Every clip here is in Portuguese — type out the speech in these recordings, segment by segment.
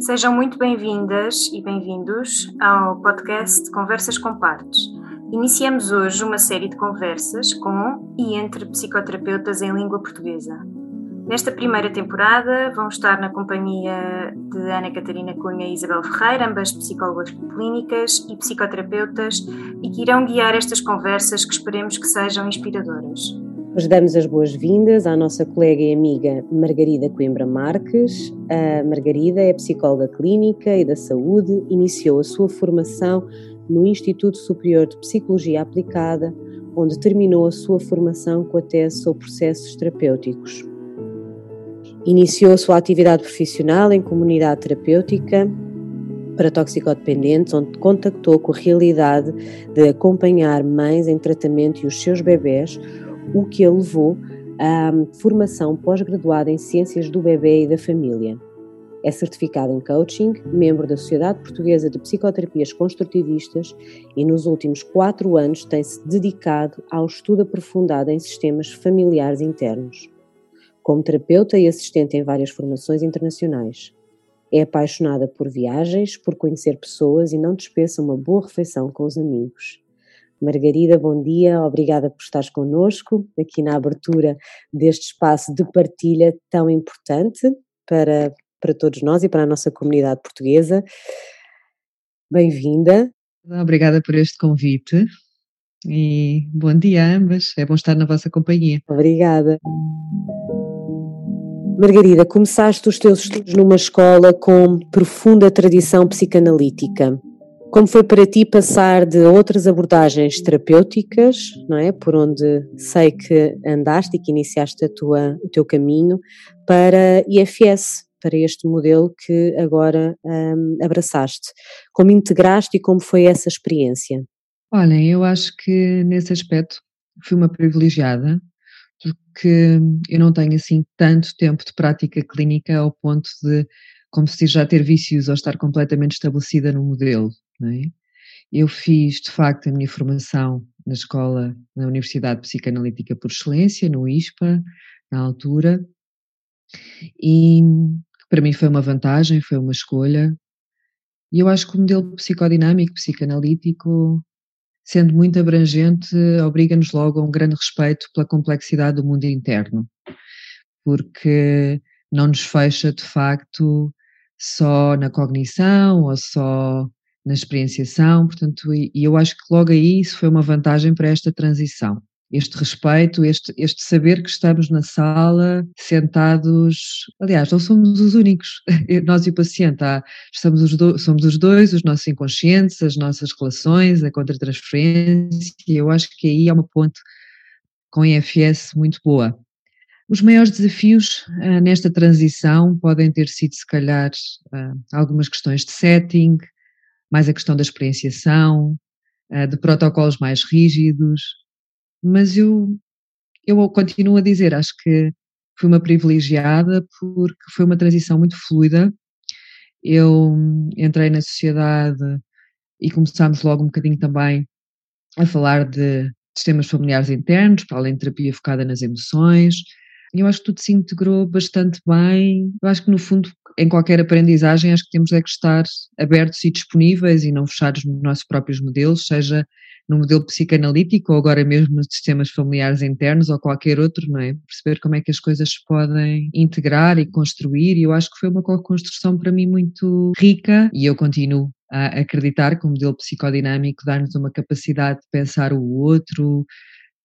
Sejam muito bem-vindas e bem-vindos ao podcast Conversas com Partes. Iniciamos hoje uma série de conversas com e entre psicoterapeutas em língua portuguesa. Nesta primeira temporada vão estar na companhia de Ana Catarina Cunha e Isabel Ferreira, ambas psicólogas clínicas e psicoterapeutas, e que irão guiar estas conversas que esperemos que sejam inspiradoras. Hoje damos as boas-vindas à nossa colega e amiga Margarida Coimbra Marques. A Margarida é psicóloga clínica e da saúde, iniciou a sua formação no Instituto Superior de Psicologia Aplicada, onde terminou a sua formação com a tese sobre processos terapêuticos. Iniciou a sua atividade profissional em comunidade terapêutica para toxicodependentes, onde contactou com a realidade de acompanhar mães em tratamento e os seus bebés, o que a levou à formação pós-graduada em Ciências do Bebê e da Família. É certificada em coaching, membro da Sociedade Portuguesa de Psicoterapias Construtivistas e nos últimos quatro anos tem-se dedicado ao estudo aprofundado em sistemas familiares internos. Como terapeuta e assistente em várias formações internacionais. É apaixonada por viagens, por conhecer pessoas e não dispensa uma boa refeição com os amigos. Margarida, bom dia, obrigada por estares connosco aqui na abertura deste espaço de partilha tão importante para, para todos nós e para a nossa comunidade portuguesa. Bem-vinda. Obrigada por este convite e bom dia a ambas, é bom estar na vossa companhia. Obrigada. Margarida, começaste os teus estudos numa escola com profunda tradição psicanalítica. Como foi para ti passar de outras abordagens terapêuticas, não é? Por onde sei que andaste e que iniciaste a tua, o teu caminho, para IFS, para este modelo que agora um, abraçaste. Como integraste e como foi essa experiência? Olhem, eu acho que nesse aspecto fui uma privilegiada, porque eu não tenho assim tanto tempo de prática clínica ao ponto de como se já ter vícios ou estar completamente estabelecida no modelo. É? Eu fiz, de facto, a minha formação na escola, na Universidade Psicanalítica por Excelência, no ISPA, na altura, e para mim foi uma vantagem, foi uma escolha. E eu acho que o modelo psicodinâmico, psicanalítico, sendo muito abrangente, obriga-nos logo a um grande respeito pela complexidade do mundo interno, porque não nos fecha de facto só na cognição ou só na experienciação, portanto, e, e eu acho que logo aí isso foi uma vantagem para esta transição este respeito, este, este saber que estamos na sala sentados, aliás, não somos os únicos, nós e o paciente, há, estamos os do, somos os dois, os nossos inconscientes, as nossas relações, a contratransferência, eu acho que aí há uma ponte com IFS muito boa. Os maiores desafios uh, nesta transição podem ter sido, se calhar, uh, algumas questões de setting, mais a questão da experienciação, uh, de protocolos mais rígidos, mas eu, eu continuo a dizer, acho que fui uma privilegiada porque foi uma transição muito fluida. Eu entrei na sociedade e começámos logo um bocadinho também a falar de sistemas familiares internos, para além de terapia focada nas emoções. Eu acho que tudo se integrou bastante bem. Eu acho que, no fundo, em qualquer aprendizagem, acho que temos é que estar abertos e disponíveis e não fechados nos nossos próprios modelos, seja no modelo psicanalítico ou agora mesmo nos sistemas familiares internos ou qualquer outro, não é? Perceber como é que as coisas se podem integrar e construir e eu acho que foi uma construção para mim muito rica e eu continuo a acreditar que o modelo psicodinâmico dá-nos uma capacidade de pensar o outro,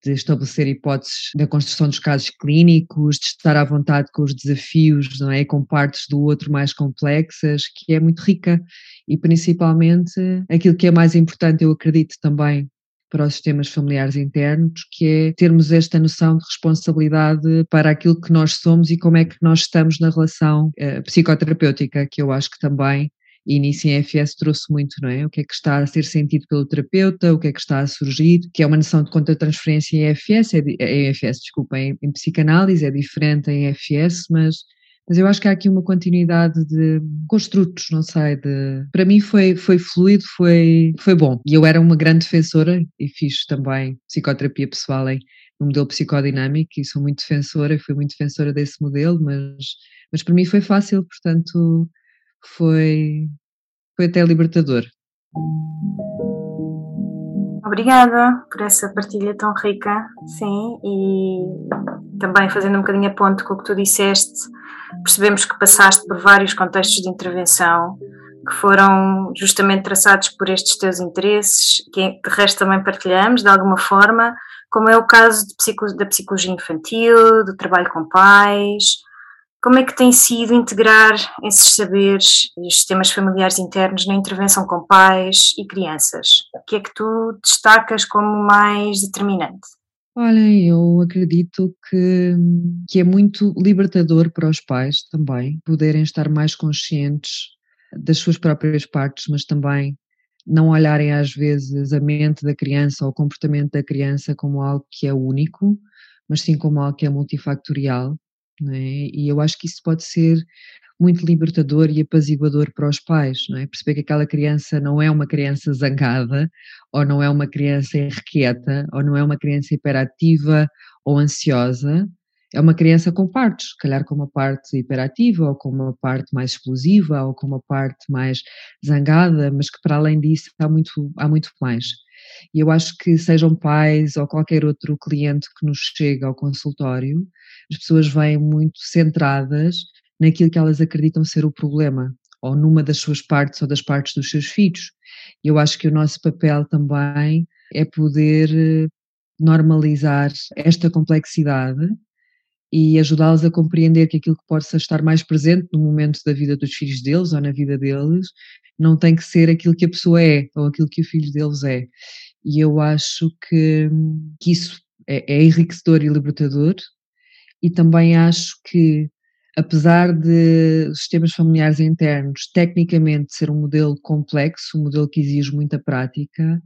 de estabelecer hipóteses da construção dos casos clínicos, de estar à vontade com os desafios, não é? Com partes do outro mais complexas, que é muito rica. E principalmente aquilo que é mais importante, eu acredito também, para os sistemas familiares internos, que é termos esta noção de responsabilidade para aquilo que nós somos e como é que nós estamos na relação uh, psicoterapêutica, que eu acho que também e nisso em EFS trouxe muito, não é? O que é que está a ser sentido pelo terapeuta, o que é que está a surgir, que é uma noção de contra-transferência em EFS, é, em EFS, desculpa, em, em, psicanálise é diferente em EFS, mas, mas eu acho que há aqui uma continuidade de construtos, não sei, de, para mim foi, foi fluido, foi, foi bom. E eu era uma grande defensora e fiz também psicoterapia pessoal em, no modelo psicodinâmico e sou muito defensora fui muito defensora desse modelo, mas, mas para mim foi fácil, portanto foi, foi até libertador. Obrigada por essa partilha tão rica, sim, e também fazendo um bocadinho a ponto com o que tu disseste, percebemos que passaste por vários contextos de intervenção que foram justamente traçados por estes teus interesses, que de resto também partilhamos de alguma forma, como é o caso psico, da psicologia infantil, do trabalho com pais. Como é que tem sido integrar esses saberes e os sistemas familiares internos na intervenção com pais e crianças? O que é que tu destacas como mais determinante? Olha, eu acredito que, que é muito libertador para os pais também poderem estar mais conscientes das suas próprias partes, mas também não olharem às vezes a mente da criança ou o comportamento da criança como algo que é único, mas sim como algo que é multifactorial. É? E eu acho que isso pode ser muito libertador e apaziguador para os pais, não é? Perceber que aquela criança não é uma criança zangada, ou não é uma criança irrequieta, ou não é uma criança hiperativa ou ansiosa, é uma criança com partes, se calhar com uma parte hiperativa, ou com uma parte mais explosiva, ou com uma parte mais zangada, mas que para além disso há muito, há muito mais. E eu acho que sejam pais ou qualquer outro cliente que nos chega ao consultório, as pessoas vêm muito centradas naquilo que elas acreditam ser o problema, ou numa das suas partes ou das partes dos seus filhos. E eu acho que o nosso papel também é poder eh, normalizar esta complexidade e ajudá-los a compreender que aquilo que possa estar mais presente no momento da vida dos filhos deles ou na vida deles não tem que ser aquilo que a pessoa é ou aquilo que o filho deles é. E eu acho que, que isso é, é enriquecedor e libertador, e também acho que, apesar de sistemas familiares internos tecnicamente ser um modelo complexo, um modelo que exige muita prática,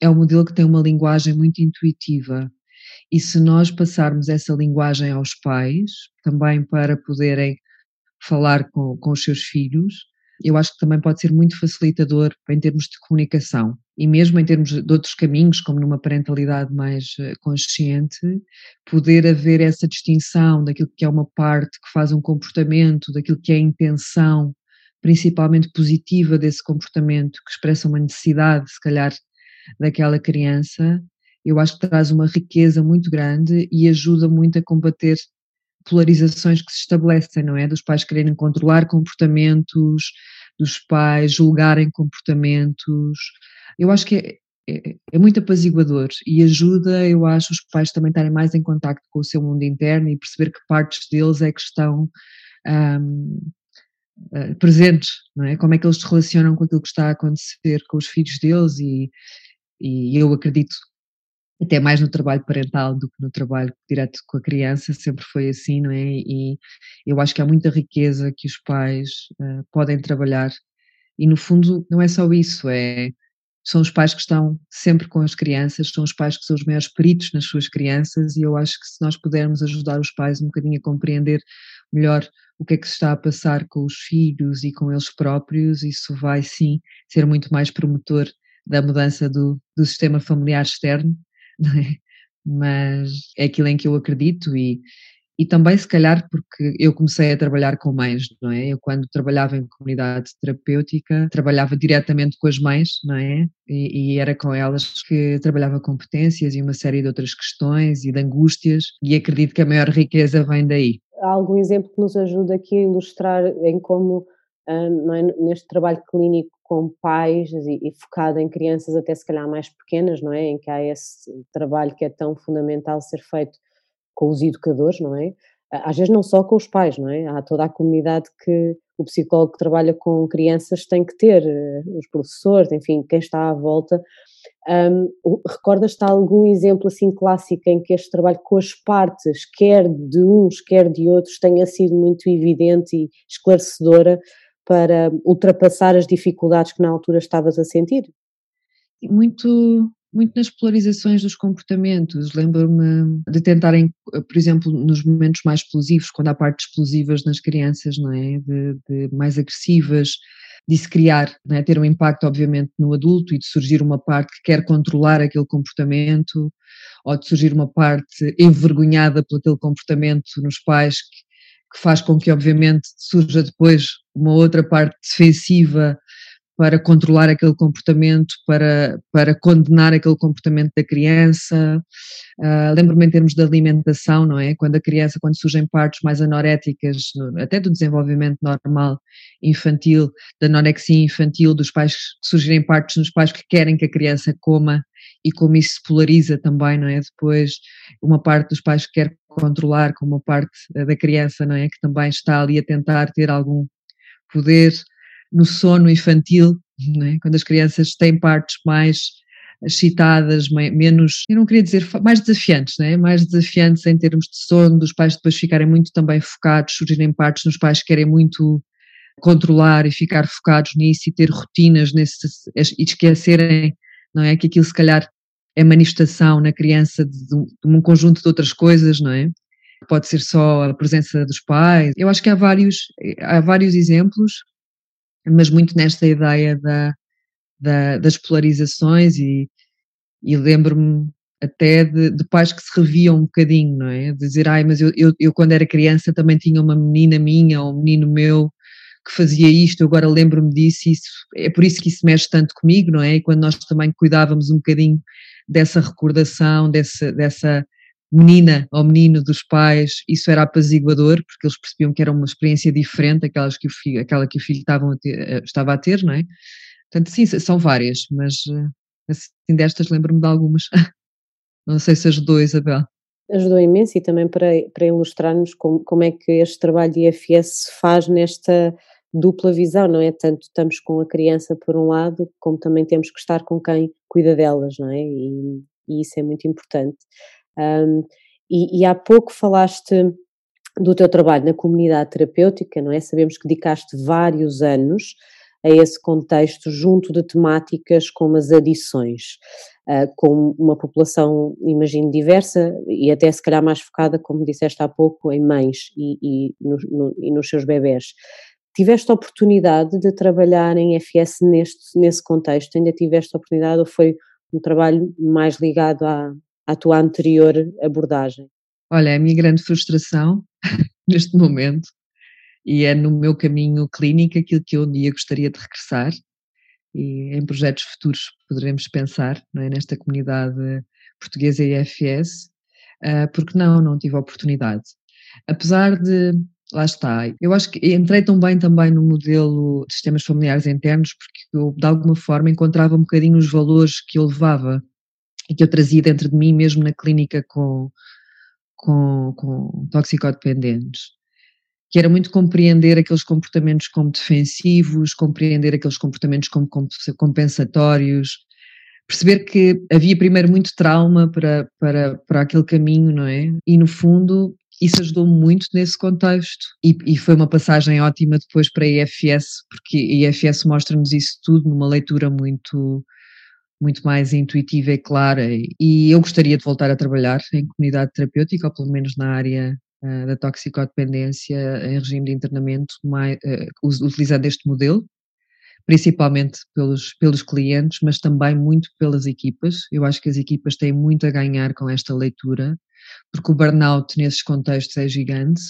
é um modelo que tem uma linguagem muito intuitiva e se nós passarmos essa linguagem aos pais, também para poderem falar com, com os seus filhos, eu acho que também pode ser muito facilitador em termos de comunicação. E mesmo em termos de outros caminhos, como numa parentalidade mais eh, consciente, poder haver essa distinção daquilo que é uma parte que faz um comportamento, daquilo que é a intenção, principalmente positiva desse comportamento, que expressa uma necessidade, se calhar, daquela criança, eu acho que traz uma riqueza muito grande e ajuda muito a combater polarizações que se estabelecem, não é? Dos pais quererem controlar comportamentos, dos pais julgarem comportamentos. Eu acho que é, é, é, muito apaziguador e ajuda, eu acho, os pais também estarem mais em contato com o seu mundo interno e perceber que partes deles é que estão um, eh, presentes, não é? Como é que eles se relacionam com aquilo que está a acontecer com os filhos deles e, e eu acredito até mais no trabalho parental do que no trabalho direto com a criança, sempre foi assim, não é? E eu acho que há muita riqueza que os pais uh, podem trabalhar e no fundo não é só isso, é são os pais que estão sempre com as crianças, são os pais que são os maiores peritos nas suas crianças e eu acho que se nós pudermos ajudar os pais um bocadinho a compreender melhor o que é que se está a passar com os filhos e com eles próprios, isso vai sim ser muito mais promotor da mudança do, do sistema familiar externo é? mas é aquilo em que eu acredito e, e também se calhar porque eu comecei a trabalhar com mães, não é? Eu quando trabalhava em comunidade terapêutica, trabalhava diretamente com as mães, não é? E, e, era com elas que trabalhava competências e uma série de outras questões e de angústias e acredito que a maior riqueza vem daí. Há algum exemplo que nos ajuda aqui a ilustrar em como é? neste trabalho clínico com pais e, e, focado em crianças até se calhar mais pequenas, não é? Em que há esse trabalho que é tão fundamental ser feito com os educadores, não é? Às vezes não só com os pais, não é? Há toda a comunidade que o psicólogo que trabalha com crianças tem que ter, eh, os professores, enfim, quem está à volta. Um, Recordas-te algum exemplo assim clássico em que este trabalho com as partes, quer de uns, quer de outros, tenha sido muito evidente e esclarecedora para ultrapassar as dificuldades que na altura estavas a sentir? Muito, muito nas polarizações dos comportamentos. Lembro-me de tentarem, por exemplo, nos momentos mais explosivos, quando há partes explosivas nas crianças, não é? De, de mais agressivas, de se criar, é? ter um impacto, obviamente, no adulto e de surgir uma parte que quer controlar aquele comportamento, ou de surgir uma parte envergonhada por aquele comportamento nos pais que, que faz com que, obviamente, surja depois uma outra parte defensiva para controlar aquele comportamento, para, para condenar aquele comportamento da criança. Uh, Lembro-me em termos de alimentação, não é? Quando a criança, quando surgem partes mais anoréticas, no, até do desenvolvimento normal infantil, da anorexia infantil, dos pais que surgirem partes nos pais que querem que a criança coma e como isso se polariza também, não é? Depois, uma parte dos pais que quer controlar, com uma parte da criança, não é? Que também está ali a tentar ter algum poder no sono infantil, é? quando as crianças têm partes mais excitadas, menos, eu não queria dizer mais desafiantes, é? mais desafiantes em termos de sono, dos pais depois ficarem muito também focados, surgirem partes nos pais que querem muito controlar e ficar focados nisso e ter rotinas nesse, e esquecerem, não é, que aquilo se calhar é manifestação na criança de, de um conjunto de outras coisas, não é? Pode ser só a presença dos pais. Eu acho que há vários, há vários exemplos mas muito nesta ideia da, da, das polarizações e, e lembro-me até de, de, pais que se reviam um bocadinho, não é? De dizer, ai, mas eu, eu, eu, quando era criança também tinha uma menina minha ou um menino meu que fazia isto, eu agora lembro-me disso, e isso, é por isso que isso mexe tanto comigo, não é? E quando nós também cuidávamos um bocadinho dessa recordação, dessa, dessa menina ou menino dos pais, isso era apaziguador, porque eles percebiam que era uma experiência diferente aquelas que o filho, aquela que o filho estava a ter, eh, estava a ter, não é? Portanto, sim, são várias, mas eh, assim destas lembro-me de algumas. Não sei se ajudou, Isabel. Ajudou imenso e também para, para ilustrar-nos como, como é que este trabalho de IFS se faz nesta dupla visão, não é? Tanto estamos com a criança por um lado, como também temos que estar com quem cuida delas, não é? E, e isso é muito importante. Um, e, e, há pouco falaste do teu trabalho na comunidade terapêutica, não é? Sabemos que dedicaste vários anos a esse contexto junto de temáticas como as adições, uh, com uma população, imagino, diversa e até se calhar mais focada, como disseste há pouco, em mães e, e, no, no, e nos seus bebés. Tiveste a oportunidade de trabalhar em FS neste, nesse contexto? Ainda tiveste a oportunidade ou foi um trabalho mais ligado à, à tua anterior abordagem? Olha, a minha grande frustração neste momento, e é no meu caminho clínico aquilo que eu um dia gostaria de regressar, e em projetos futuros poderemos pensar é, nesta comunidade portuguesa IFS, uh, porque não, não tive oportunidade. Apesar de, lá está, eu acho que entrei tão bem também no modelo de sistemas familiares internos, porque eu de alguma forma encontrava um bocadinho os valores que eu levava e que eu trazia dentro de mim mesmo na clínica com, com, com toxicodependentes, que era muito compreender aqueles comportamentos como defensivos, compreender aqueles comportamentos como compensatórios, perceber que havia primeiro muito trauma para, para, para aquele caminho, não é? E no fundo isso ajudou muito nesse contexto e, e, foi uma passagem ótima depois para a IFS, porque a IFS mostra-nos isso tudo numa leitura muito muito mais intuitiva e clara. E eu gostaria de voltar a trabalhar em comunidade terapêutica, ou pelo menos na área uh, da toxicodependência em regime de internamento, mais, uh, utilizando este modelo, principalmente pelos, pelos clientes, mas também muito pelas equipas. Eu acho que as equipas têm muito a ganhar com esta leitura, porque o burnout nesses contextos é gigante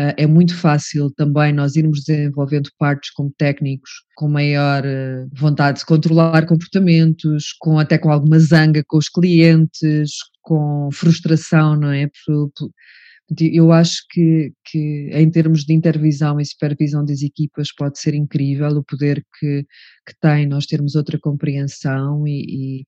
Uh, é muito fácil também nós irmos desenvolvendo partes como técnicos com maior uh, vontade de controlar comportamentos, com até com alguma zanga com os clientes, com frustração, não é? Eu acho que, que em termos de intervisão e supervisão das equipas pode ser incrível o poder que, que tem nós termos outra compreensão e,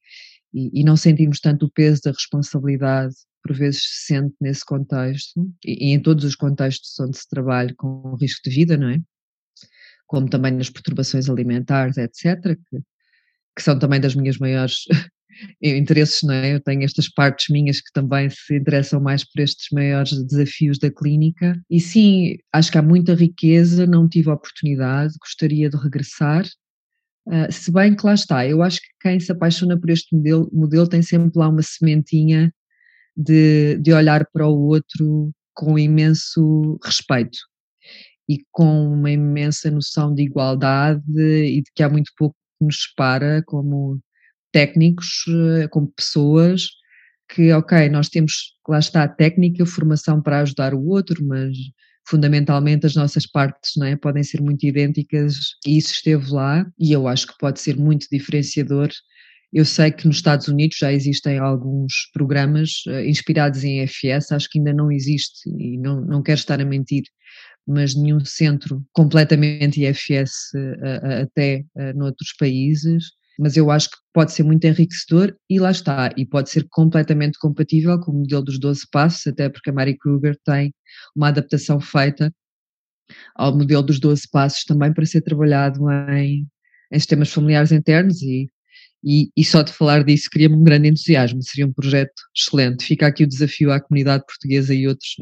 e, e não sentirmos tanto o peso da responsabilidade por vezes se sente nesse contexto, e, e em todos os contextos onde se trabalha com risco de vida, não é? Como também nas perturbações alimentares, etc., que, que são também das minhas maiores interesses, não é? Eu tenho estas partes minhas que também se interessam mais por estes maiores desafios da clínica. E sim, acho que há muita riqueza, não tive oportunidade, gostaria de regressar. Uh, se bem que lá está, eu acho que quem se apaixona por este modelo, modelo tem sempre lá uma sementinha de, de olhar para o outro com imenso respeito e com uma imensa noção de igualdade e de que há muito pouco que nos separa como técnicos, eh, como pessoas, que ok, nós temos, lá está a técnica, a formação para ajudar o outro, mas, fundamentalmente as nossas partes não é? podem ser muito idênticas e isso esteve lá e eu acho que pode ser muito diferenciador. Eu sei que nos Estados Unidos já existem alguns programas uh, inspirados em FS, acho que ainda não existe e não, não quero estar a mentir, mas nenhum centro completamente IFS uh, até noutros países mas eu acho que pode ser muito enriquecedor e lá está, e pode ser completamente compatível com o modelo dos 12 passos, até porque a Mary Kruger tem uma adaptação feita ao modelo dos 12 passos também para ser trabalhado em, em sistemas familiares internos e, e, e só de falar disso cria-me um grande entusiasmo, seria um projeto excelente. Fica aqui o desafio à comunidade portuguesa e outros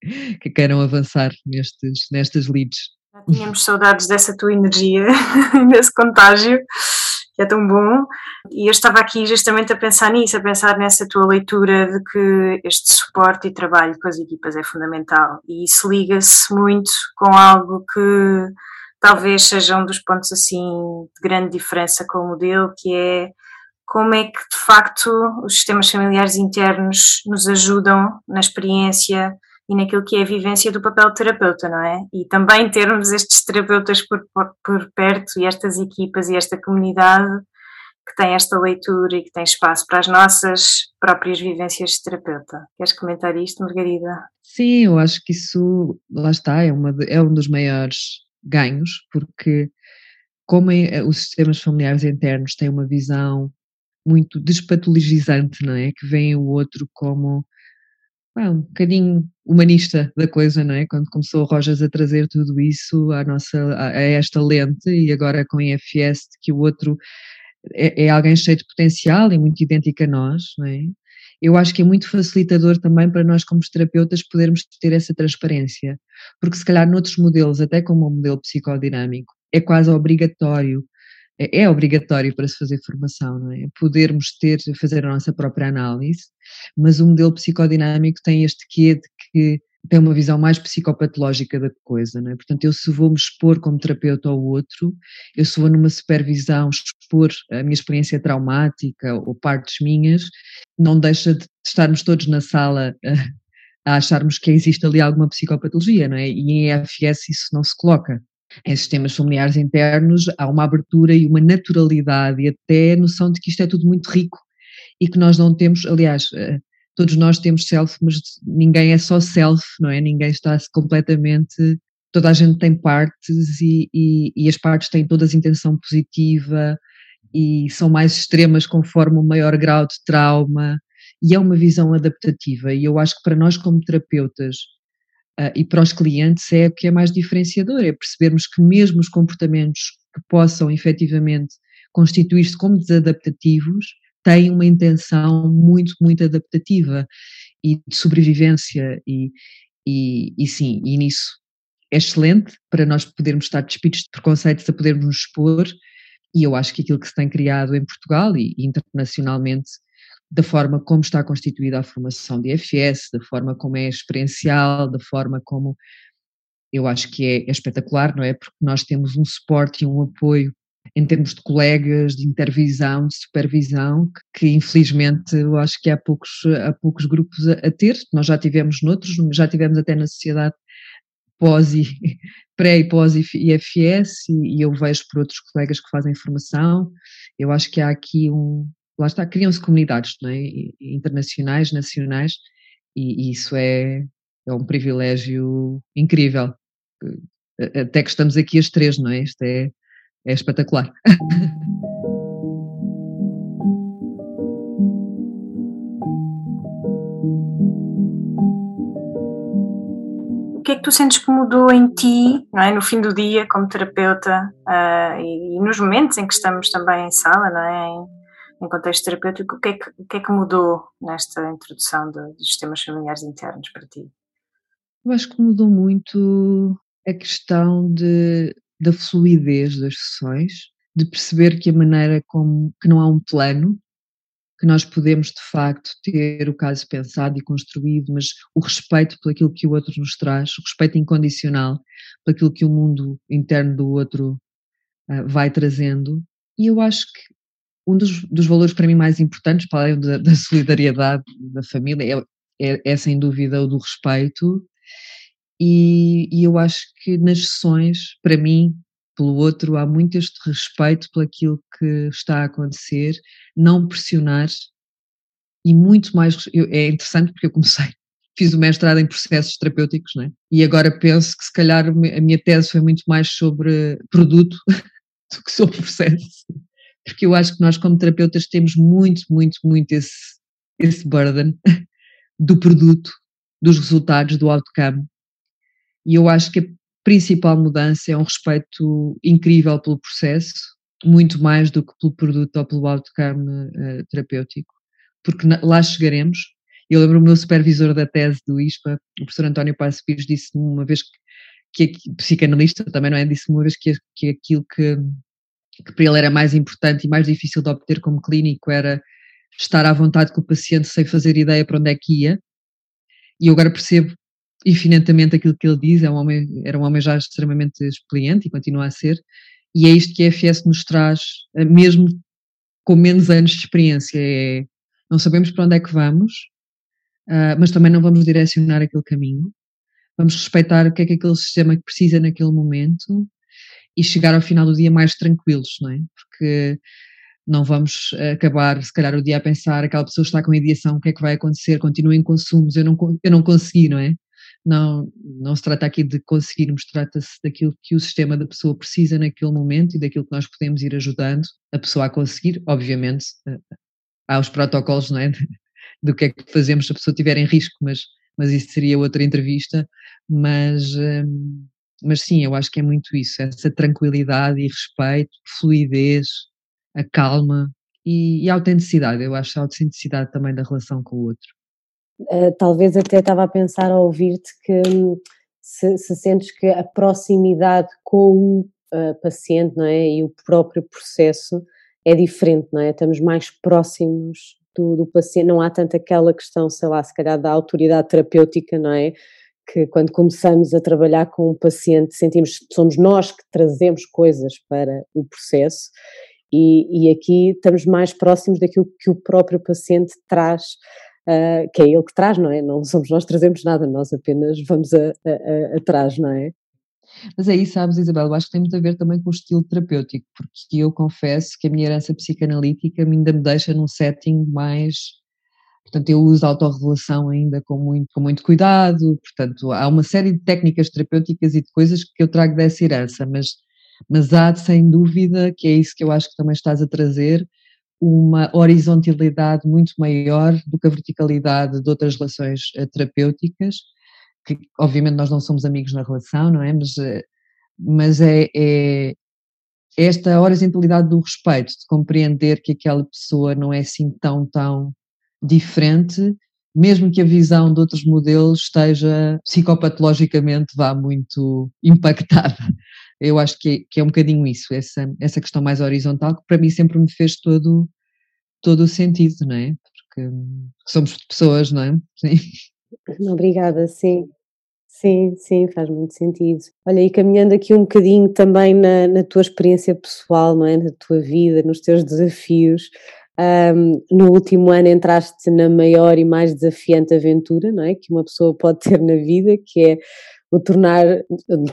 que queiram avançar nestes, nestas leads. Já tínhamos saudades dessa tua energia, desse contágio é tão bom. E eu estava aqui justamente a pensar nisso, a pensar nessa tua leitura de que este suporte e trabalho com as equipas é fundamental. E isso liga-se muito com algo que talvez seja um dos pontos assim de grande diferença com o modelo, que é como é que de facto os sistemas familiares internos nos ajudam na experiência e naquilo que é a vivência do papel de terapeuta, não é? E também termos estes terapeutas por, por, perto e estas equipas e esta comunidade que tem esta leitura e que tem espaço para as nossas próprias vivências de terapeuta. Queres comentar isto, Margarida? Sim, eu acho que isso, lá está, é, uma é um dos maiores ganhos, porque como é, os sistemas familiares internos têm uma visão muito despatologizante, não é? Que vem o outro como um bocadinho humanista da coisa, não é? Quando começou o Rojas a trazer tudo isso à nossa, a, esta lente e agora com IFS que o outro é, é, alguém cheio de potencial e muito idêntico a nós, não é? Eu acho que é muito facilitador também para nós como terapeutas podermos ter essa transparência, porque se calhar noutros modelos, até como o modelo psicodinâmico, é quase obrigatório é, é obrigatório para se fazer formação, não é? Podermos ter, fazer a nossa própria análise, mas o modelo psicodinâmico tem este quê de que tem uma visão mais psicopatológica da coisa, não é? Portanto, eu se vou me expor como terapeuta ao outro, eu se vou numa supervisão expor a minha experiência traumática ou partes minhas, não deixa de estarmos todos na sala a, acharmos que existe ali alguma psicopatologia, não é? E em EFS isso não se coloca em sistemas familiares internos há uma abertura e uma naturalidade e até a noção de que isto é tudo muito rico e que nós não temos, aliás, eh, todos nós temos self, mas ninguém é só self, não é? Ninguém está completamente, toda a gente tem partes e, e, e as partes têm todas intenção positiva e são mais extremas conforme o maior grau de trauma e é uma visão adaptativa e eu acho que para nós como terapeutas Uh, e para os clientes é o que é mais diferenciador, é percebermos que mesmo os comportamentos que possam efetivamente constituir-se como desadaptativos têm uma intenção muito, muito adaptativa e de sobrevivência e, e, e sim, e nisso é excelente para nós podermos estar despidos de preconceitos a podermos nos expor e eu acho que aquilo que se tem criado em Portugal e internacionalmente da forma como está constituída a formação de IFS, da forma como é experiencial, da forma como eu acho que é, é, espetacular, não é? Porque nós temos um suporte e um apoio em termos de colegas, de intervisão, de supervisão, que, que infelizmente eu acho que há poucos, há poucos grupos a, a, ter, nós já tivemos noutros, já tivemos até na sociedade pós e pré e pós IFS e, e eu vejo por outros colegas que fazem formação, eu acho que há aqui um, lá está, criam-se comunidades é? internacionais, nacionais, e, e isso é, é um privilégio incrível. Até que estamos aqui as três, não é? Isto é, é espetacular. o que é que tu sentes que mudou em ti, não é? no fim do dia, como terapeuta, uh, e, e, nos momentos em que estamos também em sala, não é? Em, contexto terapêutico, o que é que, que, é que mudou nesta introdução de, dos sistemas familiares internos para ti? Eu acho que mudou muito a questão de, da fluidez das sessões, de perceber que a maneira como que não há um plano, que nós podemos de facto ter o caso pensado e construído, mas o respeito por aquilo que o outro nos traz, o respeito incondicional por aquilo que o mundo interno do outro uh, vai trazendo. E eu acho que um dos, dos, valores para mim mais importantes, para além da, da solidariedade da família, é, é, é, sem dúvida o do respeito e, e eu acho que nas sessões, para mim, pelo outro, há muito este respeito pelaquilo que está a acontecer, não pressionar e muito mais. Eu, é interessante porque eu comecei, fiz o mestrado em processos terapêuticos, né? e agora penso que se calhar a minha tese foi muito mais sobre produto do que sobre processo, porque eu acho que nós, como terapeutas, temos muito, muito, muito esse, esse burden do produto, dos resultados, do outcome. E eu acho que a principal mudança é um respeito incrível pelo processo, muito mais do que pelo produto ou pelo outcome uh, terapêutico, porque lá chegaremos. Eu lembro o meu supervisor da tese do ISPA, o professor António Paes Pires, disse-me uma vez que, que psicanalista também, não é? Disse-me uma vez que, que aquilo que, que para ele era mais importante e mais difícil de obter como clínico era estar à vontade com o paciente sem fazer ideia para onde é que ia. E eu agora percebo infinitamente aquilo que ele diz, é um homem, era um homem já extremamente experiente e continua a ser, e é isto que a FS nos traz, eh, mesmo com menos anos de experiência, é, não sabemos para onde é que vamos, uh, mas também não vamos direcionar aquele caminho, vamos respeitar o que é que aquele sistema precisa naquele momento e chegar ao final do dia mais tranquilos, não é? Porque não vamos acabar, se calhar, o dia a pensar aquela pessoa está com ideação, o que é que vai acontecer, continua em consumos, eu não, eu não consegui, não é? Não, não se trata aqui de conseguirmos, trata-se daquilo que o sistema da pessoa precisa naquele momento e daquilo que nós podemos ir ajudando a pessoa a conseguir. Obviamente, eh, há os protocolos, não é? Do que é que fazemos se a pessoa estiver em risco, mas, mas isso seria outra entrevista. Mas, hum, mas sim, eu acho que é muito isso, essa tranquilidade e respeito, fluidez, a calma e, e a autenticidade. Eu acho a autenticidade também da relação com o outro. Uh, talvez até estava a pensar ao ouvir-te que hum, se, se, sentes que a proximidade com o uh, paciente não é, e o próprio processo é diferente, não é? Estamos mais próximos do, do, paciente, não há tanto aquela questão, sei lá, se calhar da autoridade terapêutica, não é? Que quando começamos a trabalhar com um paciente sentimos que somos nós que trazemos coisas para o processo e, e aqui estamos mais próximos daquilo que o próprio paciente traz, uh, que é ele que traz, não é? Não somos nós que trazemos nada, nós apenas vamos a, a, a, atrás, não é? Mas aí, sabes, Isabel, eu acho que tem muito a ver também com o estilo terapêutico, porque eu confesso que a minha herança psicanalítica ainda me deixa num setting mais. Portanto, eu uso a autorrevelação ainda com muito, com muito cuidado, portanto, há uma série de técnicas terapêuticas e de coisas que eu trago dessa herança, mas mas há sem dúvida, que é isso que eu acho que também estás a trazer, uma horizontalidade muito maior do que a verticalidade de outras relações eh, terapêuticas, que obviamente nós não somos amigos na relação, não é? Mas, eh, mas é, é esta horizontalidade do respeito, de compreender que aquela pessoa não é assim tão, tão diferente, mesmo que a visão de outros modelos esteja psicopatologicamente vá muito impactada. Eu acho que é, que é um bocadinho isso, essa, essa questão mais horizontal, que para mim sempre me fez todo, todo o sentido, não é? Porque somos pessoas, não é? Sim. Obrigada, sim. Sim, sim, faz muito sentido. Olha, e caminhando aqui um bocadinho também na, na tua experiência pessoal, não é? Na tua vida, nos teus desafios. Um, no último ano entraste na maior e mais desafiante aventura, não é? Que uma pessoa pode ter na vida, que é o tornar,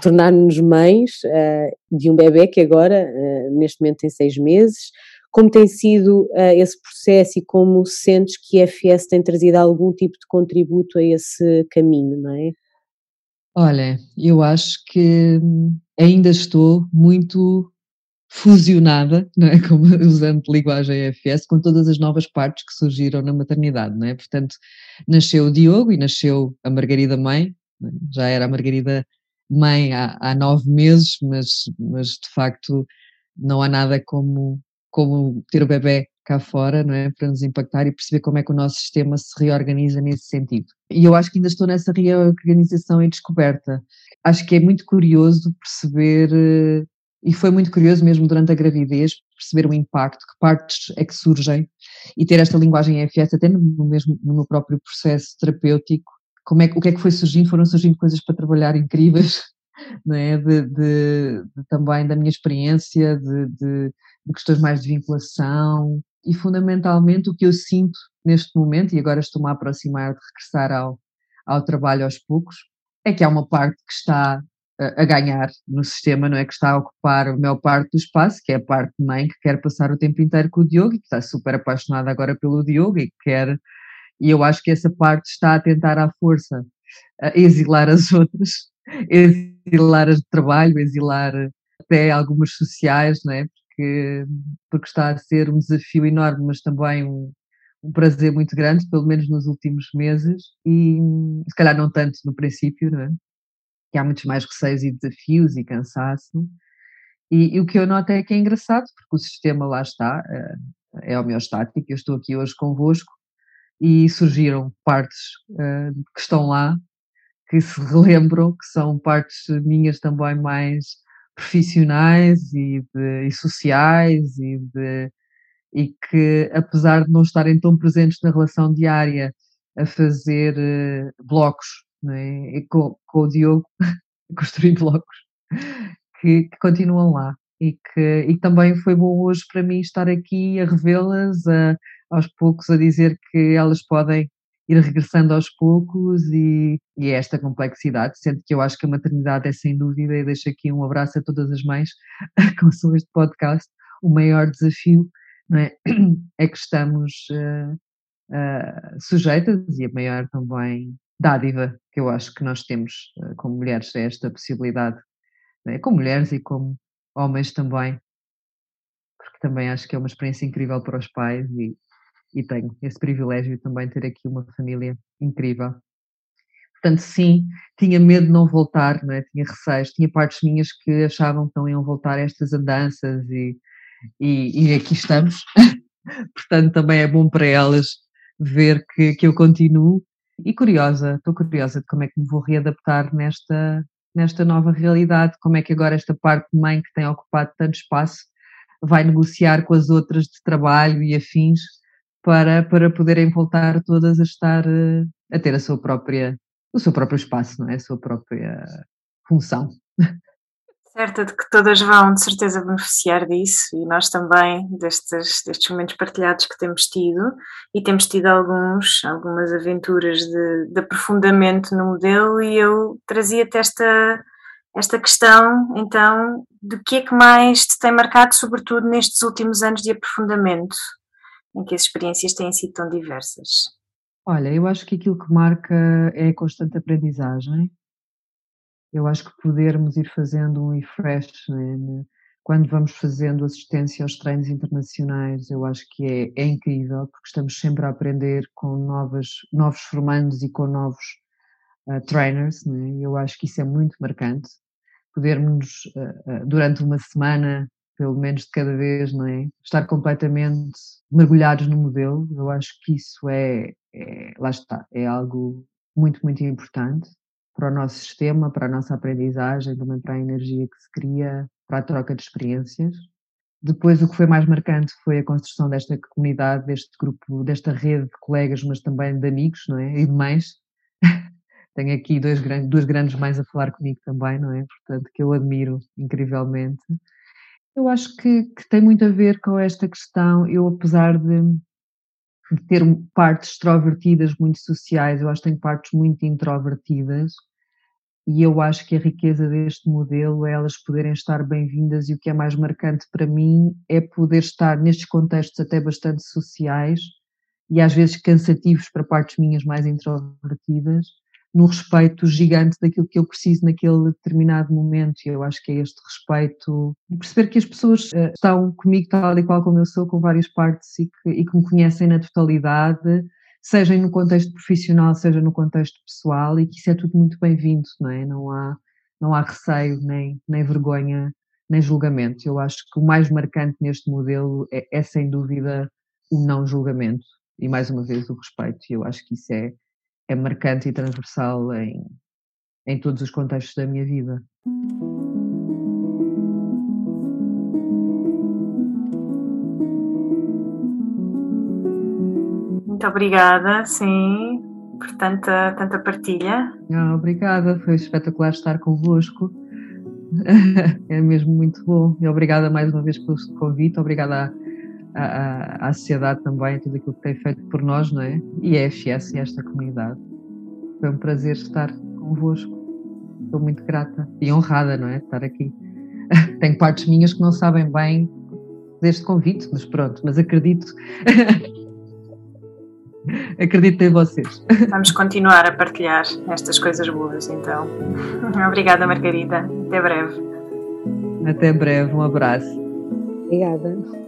tornar-nos mães uh, de um bebê que agora, uh, neste momento, tem seis meses. Como tem sido uh, esse processo e como sentes que a FS tem trazido algum tipo de contributo a esse caminho, não é? Olha, eu acho que ainda estou muito fusionada, não é? Como usando linguagem FS, com todas as novas partes que surgiram na maternidade, não é? Portanto, nasceu o Diogo e nasceu a Margarida Mãe, já era a Margarida mãe há, há nove meses, mas, mas de facto não há nada como, como ter o bebê cá fora, não é? Para nos impactar e perceber como é que o nosso sistema se reorganiza nesse sentido. E eu acho que ainda estou nessa reorganização e descoberta. Acho que é muito curioso perceber, eh, e foi muito curioso mesmo durante a gravidez, perceber o impacto, que partes é que surgem, e ter esta linguagem EFS até no, mesmo, no próprio processo terapêutico, como é, o que é que foi surgindo, foram surgindo coisas para trabalhar incríveis, é? de, de, de, também da minha experiência, de, de, questões mais de vinculação e fundamentalmente o que eu sinto neste momento, e agora estou-me a aproximar de regressar ao, ao trabalho aos poucos, é que há uma parte que está a ganhar no sistema, não é? Que está a ocupar a maior parte do espaço, que é a parte mãe que quer passar o tempo inteiro com o Diogo e que está super apaixonada agora pelo Diogo e que quer. E eu acho que essa parte está a tentar à força exilar as outras, exilar as de trabalho, exilar até algumas sociais, não é? Porque, porque está a ser um desafio enorme, mas também um, um prazer muito grande, pelo menos nos últimos meses, e se calhar não tanto no princípio, não é? Que há muitos mais receios e desafios e cansaço. E, e, o que eu noto é que é engraçado, porque o sistema lá está, eh, é homeostático. Eu estou aqui hoje convosco e surgiram partes uh, que estão lá, que se relembram, que são partes minhas também mais profissionais e, de, e sociais e, de, e que, apesar de não estarem tão presentes na relação diária, a fazer uh, blocos é? com, com, o Diogo construir blocos que, que, continuam lá e que e também foi bom hoje para mim estar aqui a revê-las aos poucos a dizer que elas podem ir regressando aos poucos e, e é esta complexidade, sendo que eu acho que a maternidade é sem dúvida, e deixo aqui um abraço a todas as mães que ouçam este podcast, o maior desafio é? é? que estamos uh, uh, sujeitas e a maior também dádiva que eu acho que nós temos uh, como mulheres, é esta possibilidade, né? como mulheres e como homens também, porque também acho que é uma experiência incrível para os pais e, e tenho esse privilégio de também ter aqui uma família incrível. Portanto, sim, tinha medo de não voltar, não é? tinha receios, tinha partes minhas que achavam que não iam voltar a estas andanças e, e, e aqui estamos. Portanto, também é bom para elas ver que, que eu continuo e curiosa, estou curiosa de como é que me vou readaptar nesta, nesta nova realidade, como é que agora esta parte de mãe que tem ocupado tanto espaço vai negociar com as outras de trabalho e afins para, para poderem voltar todas a estar eh, a ter a sua própria, o seu próprio espaço, não é? A sua própria função certa de que todas vão de certeza beneficiar disso e nós também destes, destes momentos partilhados que temos tido e temos tido alguns, algumas aventuras de, de aprofundamento no modelo e eu trazia-te esta, esta questão então do que é que mais te tem marcado sobretudo nestes últimos anos de aprofundamento em que as experiências têm sido tão diversas. Olha, eu acho que aquilo que marca é a constante aprendizagem eu acho que podermos ir fazendo um refresh né, quando vamos fazendo assistência aos treinos internacionais, eu acho que é, é incrível, porque estamos sempre a aprender com novas, novos formandos e com novos uh, trainers, né? eu acho que isso é muito marcante. Podermos, uh, uh, durante uma semana, pelo menos de cada vez, não é? estar completamente mergulhados no modelo, eu acho que isso é, é lá está, é algo muito, muito importante para o nosso sistema, para a nossa aprendizagem, também para a energia que se cria, para a troca de experiências. Depois, o que foi mais marcante foi a construção desta comunidade, deste grupo, desta rede de colegas, mas também de amigos, não é? E de mães. Tenho aqui dois, duas grandes mães a falar comigo também, não é? Portanto, que eu admiro incrivelmente. Eu acho que, que tem muito a ver com esta questão. Eu, apesar de, de ter partes extrovertidas muito sociais, eu acho que tenho partes muito introvertidas e eu acho que a riqueza deste modelo é elas poderem estar bem-vindas e o que é mais marcante para mim é poder estar nestes contextos até bastante sociais e às vezes cansativos para partes minhas mais introvertidas, num respeito gigante daquilo que eu preciso naquele determinado momento. E eu acho que é este respeito, perceber que as pessoas eh, estão comigo tal e qual como eu sou, com várias partes e que, e que me conhecem na totalidade seja no contexto profissional, seja no contexto pessoal, e que isso é tudo muito bem-vindo, não é? Não há, não há receio, nem, nem vergonha, nem julgamento. Eu acho que o mais marcante neste modelo é, é sem dúvida o não julgamento e, mais uma vez, o respeito. Eu acho que isso é, é marcante e transversal em, em todos os contextos da minha vida. Obrigada, sim, por tanta, tanta partilha. Ah, obrigada, foi espetacular estar convosco. é mesmo muito bom. E obrigada mais uma vez pelo convite, obrigada à, à, à sociedade também, tudo aquilo que tem feito por nós, não é? E a FS e esta comunidade. Foi um prazer estar convosco. estou muito grata e honrada, não é? De estar aqui. Tenho partes minhas que não sabem bem deste convite, mas pronto, mas acredito. acredito em vocês. Vamos continuar a partilhar estas coisas boas, então. Obrigada, Margarida. Até breve. Até breve, um abraço. Obrigada.